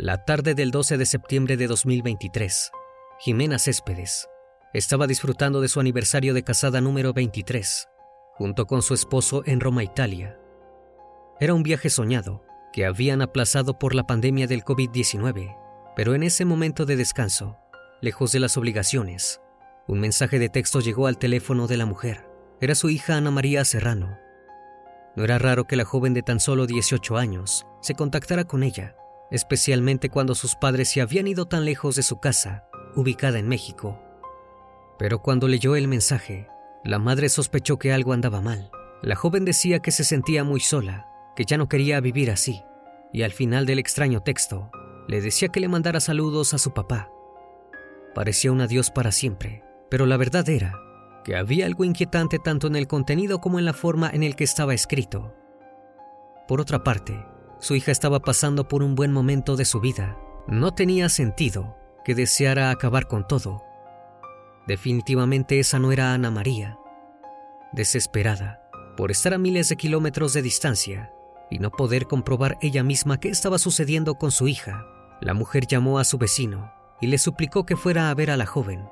La tarde del 12 de septiembre de 2023, Jimena Céspedes estaba disfrutando de su aniversario de casada número 23, junto con su esposo en Roma, Italia. Era un viaje soñado que habían aplazado por la pandemia del COVID-19, pero en ese momento de descanso, lejos de las obligaciones, un mensaje de texto llegó al teléfono de la mujer. Era su hija Ana María Serrano. No era raro que la joven de tan solo 18 años se contactara con ella especialmente cuando sus padres se habían ido tan lejos de su casa, ubicada en México. Pero cuando leyó el mensaje, la madre sospechó que algo andaba mal. La joven decía que se sentía muy sola, que ya no quería vivir así, y al final del extraño texto, le decía que le mandara saludos a su papá. Parecía un adiós para siempre, pero la verdad era que había algo inquietante tanto en el contenido como en la forma en el que estaba escrito. Por otra parte, su hija estaba pasando por un buen momento de su vida. No tenía sentido que deseara acabar con todo. Definitivamente esa no era Ana María. Desesperada por estar a miles de kilómetros de distancia y no poder comprobar ella misma qué estaba sucediendo con su hija, la mujer llamó a su vecino y le suplicó que fuera a ver a la joven.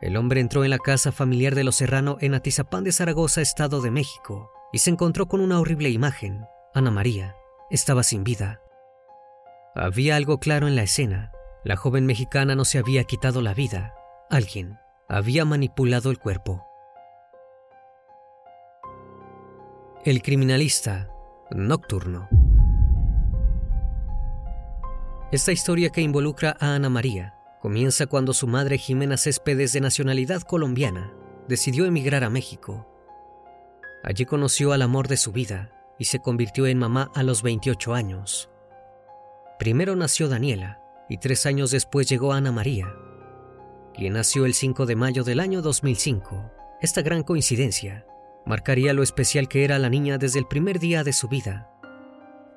El hombre entró en la casa familiar de los Serrano en Atizapán de Zaragoza, Estado de México, y se encontró con una horrible imagen. Ana María, estaba sin vida. Había algo claro en la escena. La joven mexicana no se había quitado la vida. Alguien había manipulado el cuerpo. El criminalista nocturno. Esta historia que involucra a Ana María comienza cuando su madre Jimena Céspedes de nacionalidad colombiana decidió emigrar a México. Allí conoció al amor de su vida, y se convirtió en mamá a los 28 años. Primero nació Daniela y tres años después llegó Ana María, quien nació el 5 de mayo del año 2005. Esta gran coincidencia marcaría lo especial que era la niña desde el primer día de su vida.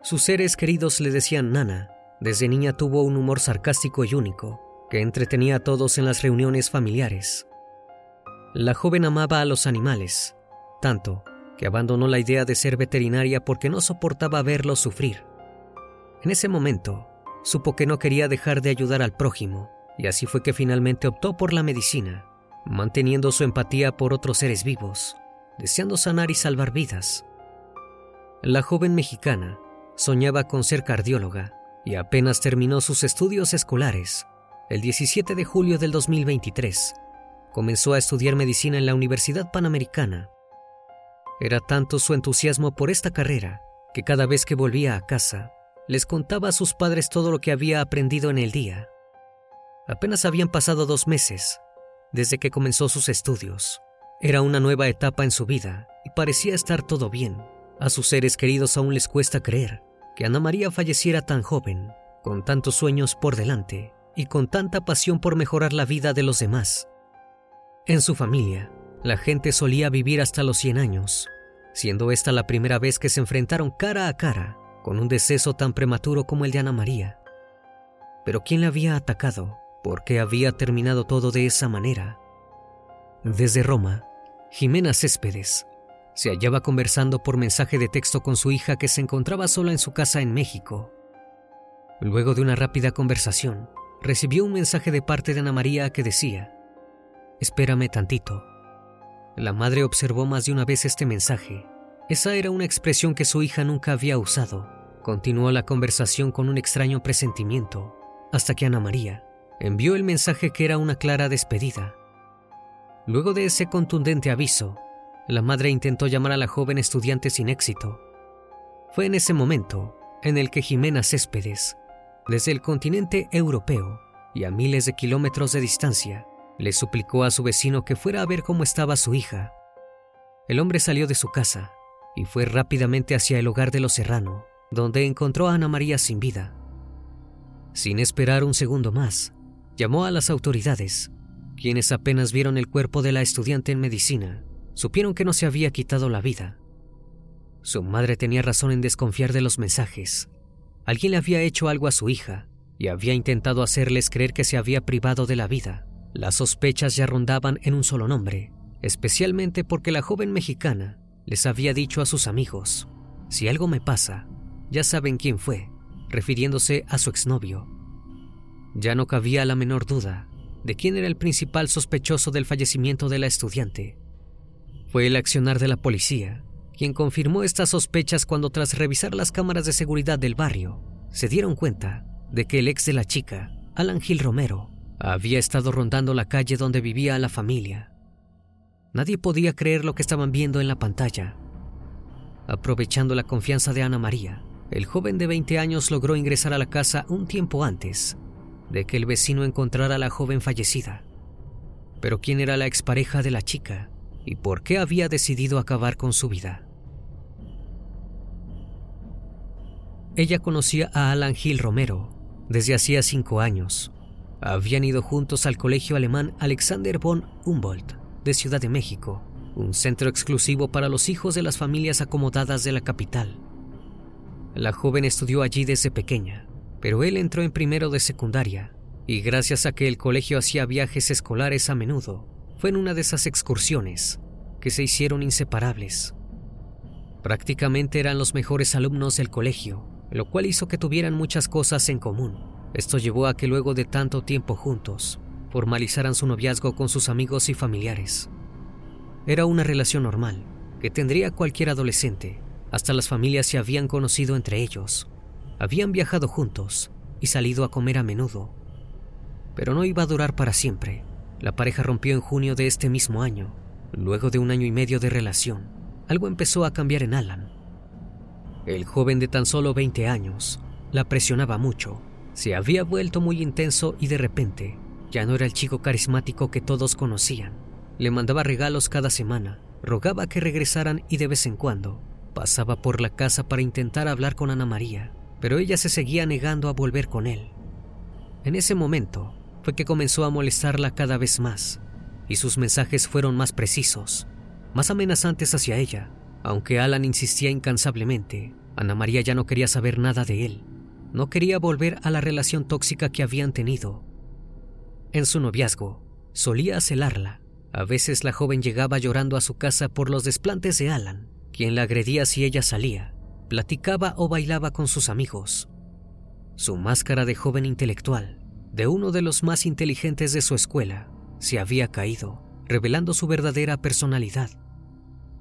Sus seres queridos le decían Nana. Desde niña tuvo un humor sarcástico y único, que entretenía a todos en las reuniones familiares. La joven amaba a los animales, tanto que abandonó la idea de ser veterinaria porque no soportaba verlos sufrir. En ese momento, supo que no quería dejar de ayudar al prójimo, y así fue que finalmente optó por la medicina, manteniendo su empatía por otros seres vivos, deseando sanar y salvar vidas. La joven mexicana soñaba con ser cardióloga y apenas terminó sus estudios escolares. El 17 de julio del 2023 comenzó a estudiar medicina en la Universidad Panamericana. Era tanto su entusiasmo por esta carrera que cada vez que volvía a casa les contaba a sus padres todo lo que había aprendido en el día. Apenas habían pasado dos meses desde que comenzó sus estudios. Era una nueva etapa en su vida y parecía estar todo bien. A sus seres queridos aún les cuesta creer que Ana María falleciera tan joven, con tantos sueños por delante y con tanta pasión por mejorar la vida de los demás. En su familia, la gente solía vivir hasta los 100 años, siendo esta la primera vez que se enfrentaron cara a cara con un deceso tan prematuro como el de Ana María. Pero ¿quién la había atacado? ¿Por qué había terminado todo de esa manera? Desde Roma, Jimena Céspedes se hallaba conversando por mensaje de texto con su hija que se encontraba sola en su casa en México. Luego de una rápida conversación, recibió un mensaje de parte de Ana María que decía, Espérame tantito. La madre observó más de una vez este mensaje. Esa era una expresión que su hija nunca había usado. Continuó la conversación con un extraño presentimiento, hasta que Ana María envió el mensaje que era una clara despedida. Luego de ese contundente aviso, la madre intentó llamar a la joven estudiante sin éxito. Fue en ese momento en el que Jimena Céspedes, desde el continente europeo y a miles de kilómetros de distancia, le suplicó a su vecino que fuera a ver cómo estaba su hija. El hombre salió de su casa y fue rápidamente hacia el hogar de los Serrano, donde encontró a Ana María sin vida. Sin esperar un segundo más, llamó a las autoridades, quienes apenas vieron el cuerpo de la estudiante en medicina, supieron que no se había quitado la vida. Su madre tenía razón en desconfiar de los mensajes. Alguien le había hecho algo a su hija y había intentado hacerles creer que se había privado de la vida. Las sospechas ya rondaban en un solo nombre, especialmente porque la joven mexicana les había dicho a sus amigos, si algo me pasa, ya saben quién fue, refiriéndose a su exnovio. Ya no cabía la menor duda de quién era el principal sospechoso del fallecimiento de la estudiante. Fue el accionar de la policía quien confirmó estas sospechas cuando tras revisar las cámaras de seguridad del barrio, se dieron cuenta de que el ex de la chica, Alan Gil Romero, había estado rondando la calle donde vivía la familia. Nadie podía creer lo que estaban viendo en la pantalla. Aprovechando la confianza de Ana María, el joven de 20 años logró ingresar a la casa un tiempo antes de que el vecino encontrara a la joven fallecida. Pero ¿quién era la expareja de la chica y por qué había decidido acabar con su vida? Ella conocía a Alan Gil Romero desde hacía cinco años. Habían ido juntos al colegio alemán Alexander von Humboldt de Ciudad de México, un centro exclusivo para los hijos de las familias acomodadas de la capital. La joven estudió allí desde pequeña pero él entró en primero de secundaria y gracias a que el colegio hacía viajes escolares a menudo, fue en una de esas excursiones que se hicieron inseparables. Prácticamente eran los mejores alumnos del colegio, lo cual hizo que tuvieran muchas cosas en común. Esto llevó a que luego de tanto tiempo juntos, formalizaran su noviazgo con sus amigos y familiares. Era una relación normal, que tendría cualquier adolescente, hasta las familias se habían conocido entre ellos, habían viajado juntos y salido a comer a menudo. Pero no iba a durar para siempre. La pareja rompió en junio de este mismo año. Luego de un año y medio de relación, algo empezó a cambiar en Alan. El joven de tan solo 20 años la presionaba mucho. Se había vuelto muy intenso y de repente ya no era el chico carismático que todos conocían. Le mandaba regalos cada semana, rogaba que regresaran y de vez en cuando pasaba por la casa para intentar hablar con Ana María pero ella se seguía negando a volver con él. En ese momento fue que comenzó a molestarla cada vez más, y sus mensajes fueron más precisos, más amenazantes hacia ella. Aunque Alan insistía incansablemente, Ana María ya no quería saber nada de él. No quería volver a la relación tóxica que habían tenido. En su noviazgo, solía celarla. A veces la joven llegaba llorando a su casa por los desplantes de Alan, quien la agredía si ella salía platicaba o bailaba con sus amigos. Su máscara de joven intelectual, de uno de los más inteligentes de su escuela, se había caído, revelando su verdadera personalidad.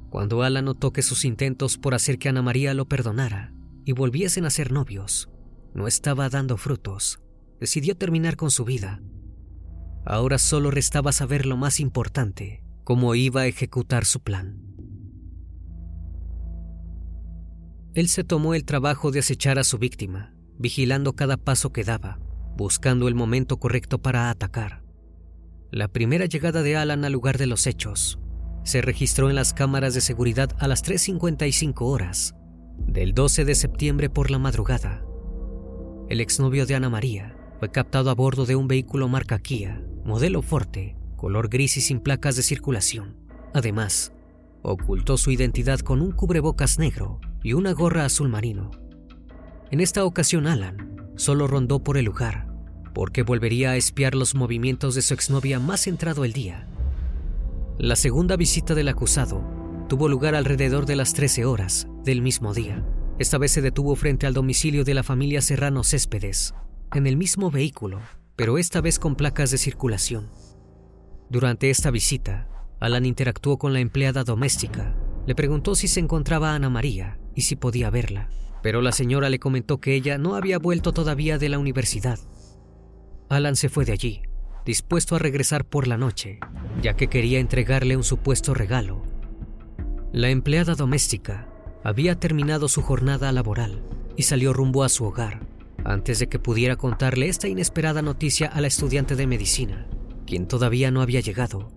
Cuando Alan notó que sus intentos por hacer que Ana María lo perdonara y volviesen a ser novios no estaba dando frutos, decidió terminar con su vida. Ahora solo restaba saber lo más importante, cómo iba a ejecutar su plan. Él se tomó el trabajo de acechar a su víctima, vigilando cada paso que daba, buscando el momento correcto para atacar. La primera llegada de Alan al lugar de los hechos se registró en las cámaras de seguridad a las 3.55 horas del 12 de septiembre por la madrugada. El exnovio de Ana María fue captado a bordo de un vehículo marca Kia, modelo Forte, color gris y sin placas de circulación. Además, ocultó su identidad con un cubrebocas negro y una gorra azul marino. En esta ocasión Alan solo rondó por el lugar, porque volvería a espiar los movimientos de su exnovia más entrado el día la segunda visita del acusado tuvo lugar alrededor de las 13 horas del mismo día. Esta vez se detuvo frente al domicilio de la familia Serrano Céspedes, en el mismo vehículo, pero esta vez con placas de circulación. Durante esta visita, Alan interactuó con la empleada doméstica. Le preguntó si se encontraba Ana María y si podía verla, pero la señora le comentó que ella no había vuelto todavía de la universidad. Alan se fue de allí dispuesto a regresar por la noche, ya que quería entregarle un supuesto regalo. La empleada doméstica había terminado su jornada laboral y salió rumbo a su hogar, antes de que pudiera contarle esta inesperada noticia a la estudiante de medicina, quien todavía no había llegado.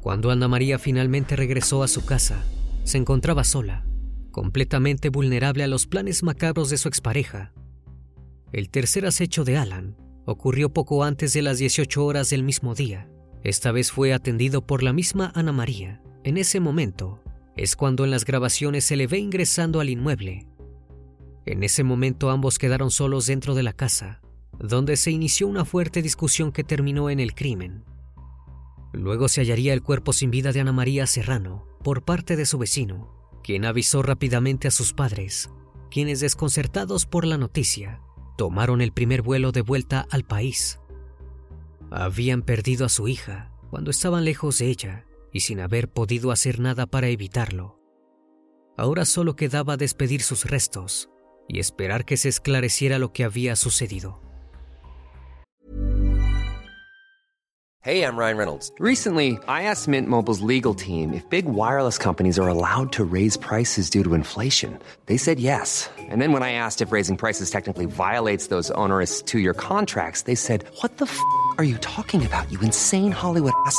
Cuando Ana María finalmente regresó a su casa, se encontraba sola, completamente vulnerable a los planes macabros de su expareja. El tercer acecho de Alan ocurrió poco antes de las 18 horas del mismo día. Esta vez fue atendido por la misma Ana María. En ese momento es cuando en las grabaciones se le ve ingresando al inmueble. En ese momento ambos quedaron solos dentro de la casa, donde se inició una fuerte discusión que terminó en el crimen. Luego se hallaría el cuerpo sin vida de Ana María Serrano por parte de su vecino, quien avisó rápidamente a sus padres, quienes desconcertados por la noticia, tomaron el primer vuelo de vuelta al país. Habían perdido a su hija cuando estaban lejos de ella y sin haber podido hacer nada para evitarlo. Ahora solo quedaba despedir sus restos y esperar que se esclareciera lo que había sucedido. Hey, I'm Ryan Reynolds. Recently, I asked Mint Mobile's legal team if big wireless companies are allowed to raise prices due to inflation. They said yes. And then when I asked if raising prices technically violates those onerous two year contracts, they said, What the f are you talking about, you insane Hollywood ass?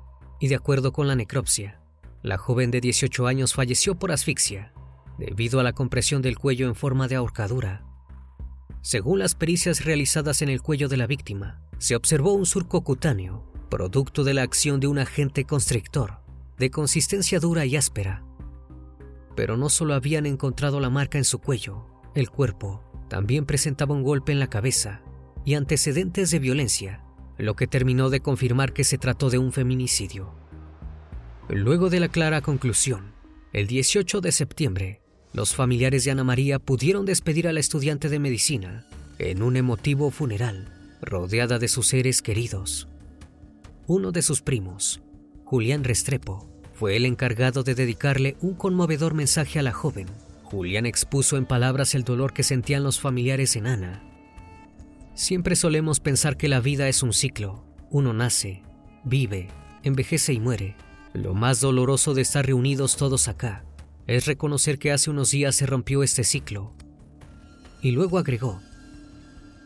Y de acuerdo con la necropsia, la joven de 18 años falleció por asfixia debido a la compresión del cuello en forma de ahorcadura. Según las pericias realizadas en el cuello de la víctima, se observó un surco cutáneo, producto de la acción de un agente constrictor, de consistencia dura y áspera. Pero no solo habían encontrado la marca en su cuello, el cuerpo también presentaba un golpe en la cabeza y antecedentes de violencia lo que terminó de confirmar que se trató de un feminicidio. Luego de la clara conclusión, el 18 de septiembre, los familiares de Ana María pudieron despedir a la estudiante de medicina en un emotivo funeral, rodeada de sus seres queridos. Uno de sus primos, Julián Restrepo, fue el encargado de dedicarle un conmovedor mensaje a la joven. Julián expuso en palabras el dolor que sentían los familiares en Ana Siempre solemos pensar que la vida es un ciclo. Uno nace, vive, envejece y muere. Lo más doloroso de estar reunidos todos acá es reconocer que hace unos días se rompió este ciclo. Y luego agregó,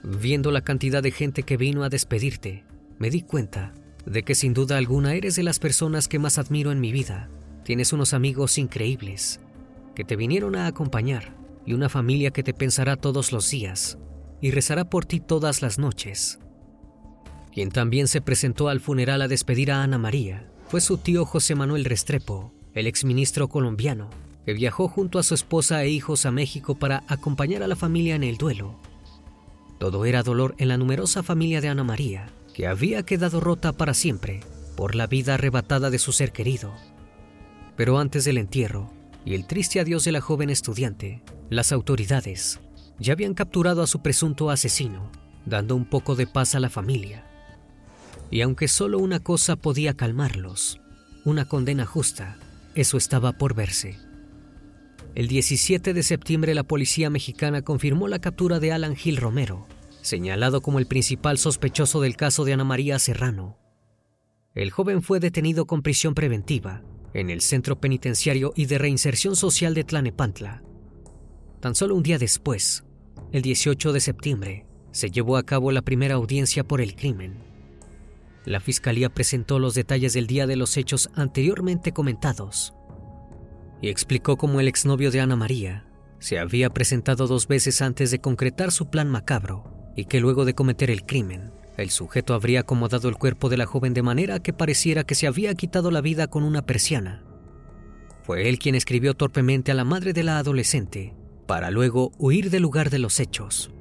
Viendo la cantidad de gente que vino a despedirte, me di cuenta de que sin duda alguna eres de las personas que más admiro en mi vida. Tienes unos amigos increíbles que te vinieron a acompañar y una familia que te pensará todos los días y rezará por ti todas las noches. Quien también se presentó al funeral a despedir a Ana María fue su tío José Manuel Restrepo, el exministro colombiano, que viajó junto a su esposa e hijos a México para acompañar a la familia en el duelo. Todo era dolor en la numerosa familia de Ana María, que había quedado rota para siempre por la vida arrebatada de su ser querido. Pero antes del entierro y el triste adiós de la joven estudiante, las autoridades ya habían capturado a su presunto asesino, dando un poco de paz a la familia. Y aunque solo una cosa podía calmarlos, una condena justa, eso estaba por verse. El 17 de septiembre la policía mexicana confirmó la captura de Alan Gil Romero, señalado como el principal sospechoso del caso de Ana María Serrano. El joven fue detenido con prisión preventiva en el Centro Penitenciario y de Reinserción Social de Tlanepantla. Tan solo un día después, el 18 de septiembre, se llevó a cabo la primera audiencia por el crimen. La fiscalía presentó los detalles del día de los hechos anteriormente comentados y explicó cómo el exnovio de Ana María se había presentado dos veces antes de concretar su plan macabro y que luego de cometer el crimen, el sujeto habría acomodado el cuerpo de la joven de manera que pareciera que se había quitado la vida con una persiana. Fue él quien escribió torpemente a la madre de la adolescente para luego huir del lugar de los hechos.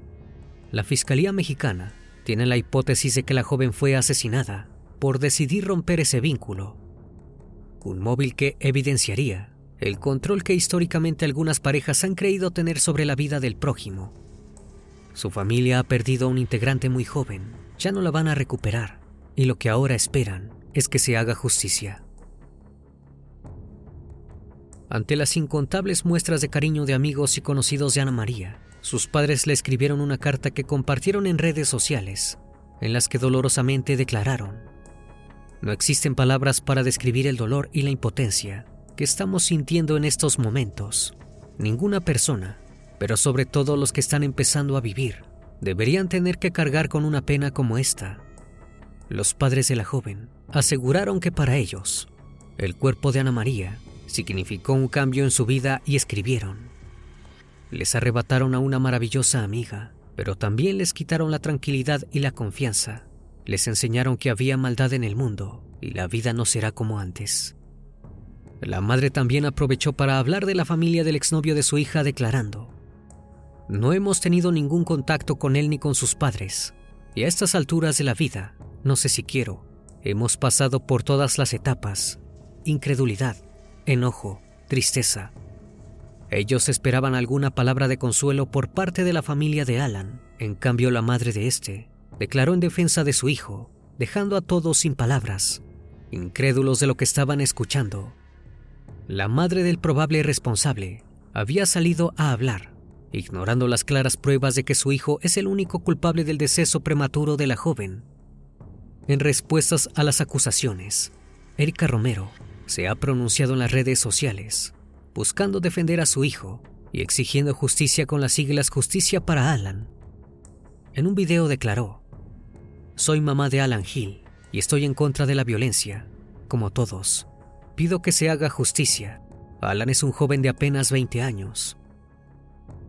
La Fiscalía Mexicana tiene la hipótesis de que la joven fue asesinada por decidir romper ese vínculo. Un móvil que evidenciaría el control que históricamente algunas parejas han creído tener sobre la vida del prójimo. Su familia ha perdido a un integrante muy joven, ya no la van a recuperar, y lo que ahora esperan es que se haga justicia. Ante las incontables muestras de cariño de amigos y conocidos de Ana María, sus padres le escribieron una carta que compartieron en redes sociales, en las que dolorosamente declararon, no existen palabras para describir el dolor y la impotencia que estamos sintiendo en estos momentos. Ninguna persona, pero sobre todo los que están empezando a vivir, deberían tener que cargar con una pena como esta. Los padres de la joven aseguraron que para ellos, el cuerpo de Ana María significó un cambio en su vida y escribieron. Les arrebataron a una maravillosa amiga, pero también les quitaron la tranquilidad y la confianza. Les enseñaron que había maldad en el mundo y la vida no será como antes. La madre también aprovechó para hablar de la familia del exnovio de su hija declarando, no hemos tenido ningún contacto con él ni con sus padres, y a estas alturas de la vida, no sé si quiero, hemos pasado por todas las etapas, incredulidad, enojo, tristeza. Ellos esperaban alguna palabra de consuelo por parte de la familia de Alan, en cambio la madre de este declaró en defensa de su hijo, dejando a todos sin palabras, incrédulos de lo que estaban escuchando. La madre del probable responsable había salido a hablar, ignorando las claras pruebas de que su hijo es el único culpable del deceso prematuro de la joven. En respuestas a las acusaciones, Erika Romero se ha pronunciado en las redes sociales, buscando defender a su hijo y exigiendo justicia con las siglas Justicia para Alan. En un video declaró, Soy mamá de Alan Hill y estoy en contra de la violencia, como todos. Pido que se haga justicia. Alan es un joven de apenas 20 años.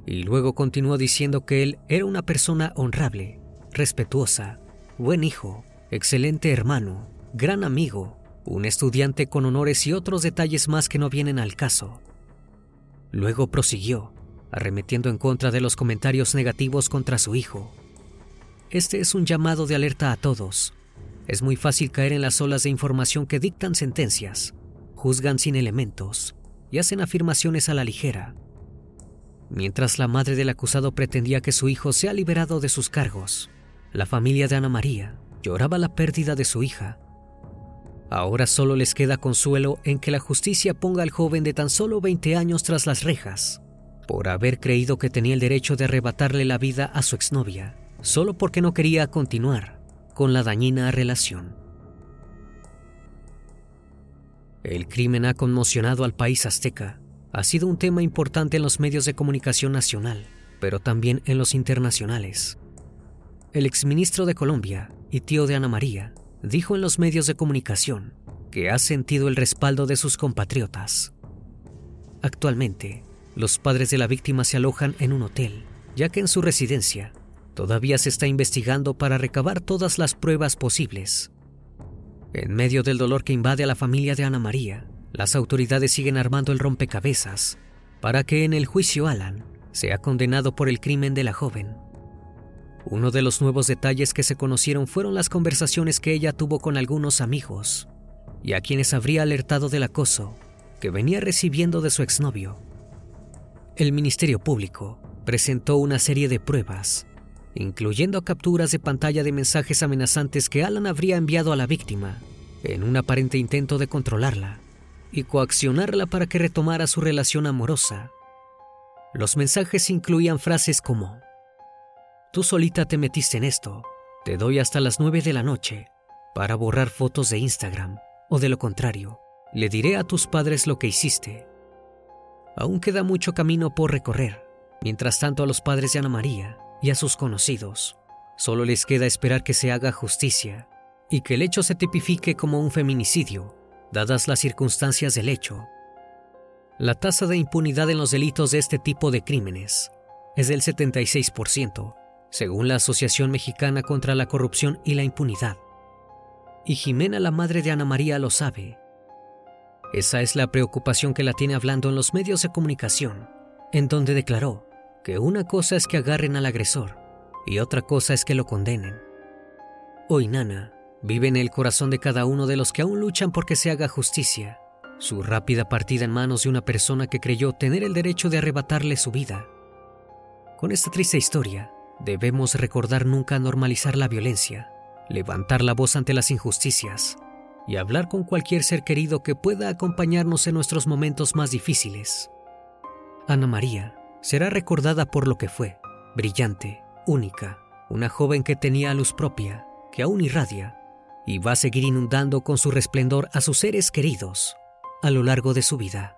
Y luego continuó diciendo que él era una persona honrable, respetuosa, buen hijo, excelente hermano, gran amigo, un estudiante con honores y otros detalles más que no vienen al caso. Luego prosiguió, arremetiendo en contra de los comentarios negativos contra su hijo. Este es un llamado de alerta a todos. Es muy fácil caer en las olas de información que dictan sentencias, juzgan sin elementos y hacen afirmaciones a la ligera. Mientras la madre del acusado pretendía que su hijo sea liberado de sus cargos, la familia de Ana María lloraba la pérdida de su hija. Ahora solo les queda consuelo en que la justicia ponga al joven de tan solo 20 años tras las rejas, por haber creído que tenía el derecho de arrebatarle la vida a su exnovia, solo porque no quería continuar con la dañina relación. El crimen ha conmocionado al país azteca. Ha sido un tema importante en los medios de comunicación nacional, pero también en los internacionales. el exministro de Colombia y tío de Ana María, dijo en los medios de comunicación que ha sentido el respaldo de sus compatriotas. Actualmente, los padres de la víctima se alojan en un hotel, ya que en su residencia todavía se está investigando para recabar todas las pruebas posibles. En medio del dolor que invade a la familia de Ana María, las autoridades siguen armando el rompecabezas para que en el juicio Alan sea condenado por el crimen de la joven. Uno de los nuevos detalles que se conocieron fueron las conversaciones que ella tuvo con algunos amigos y a quienes habría alertado del acoso que venía recibiendo de su exnovio. El Ministerio Público presentó una serie de pruebas, incluyendo capturas de pantalla de mensajes amenazantes que Alan habría enviado a la víctima en un aparente intento de controlarla y coaccionarla para que retomara su relación amorosa. Los mensajes incluían frases como Tú solita te metiste en esto. Te doy hasta las 9 de la noche para borrar fotos de Instagram. O de lo contrario, le diré a tus padres lo que hiciste. Aún queda mucho camino por recorrer. Mientras tanto a los padres de Ana María y a sus conocidos, solo les queda esperar que se haga justicia y que el hecho se tipifique como un feminicidio, dadas las circunstancias del hecho. La tasa de impunidad en los delitos de este tipo de crímenes es del 76%, según la Asociación Mexicana contra la Corrupción y la Impunidad. Y Jimena, la madre de Ana María, lo sabe. Esa es la preocupación que la tiene hablando en los medios de comunicación, en donde declaró que una cosa es que agarren al agresor y otra cosa es que lo condenen. Hoy Nana vive en el corazón de cada uno de los que aún luchan por que se haga justicia. Su rápida partida en manos de una persona que creyó tener el derecho de arrebatarle su vida. Con esta triste historia, Debemos recordar nunca normalizar la violencia, levantar la voz ante las injusticias y hablar con cualquier ser querido que pueda acompañarnos en nuestros momentos más difíciles. Ana María será recordada por lo que fue, brillante, única, una joven que tenía luz propia, que aún irradia, y va a seguir inundando con su resplendor a sus seres queridos a lo largo de su vida.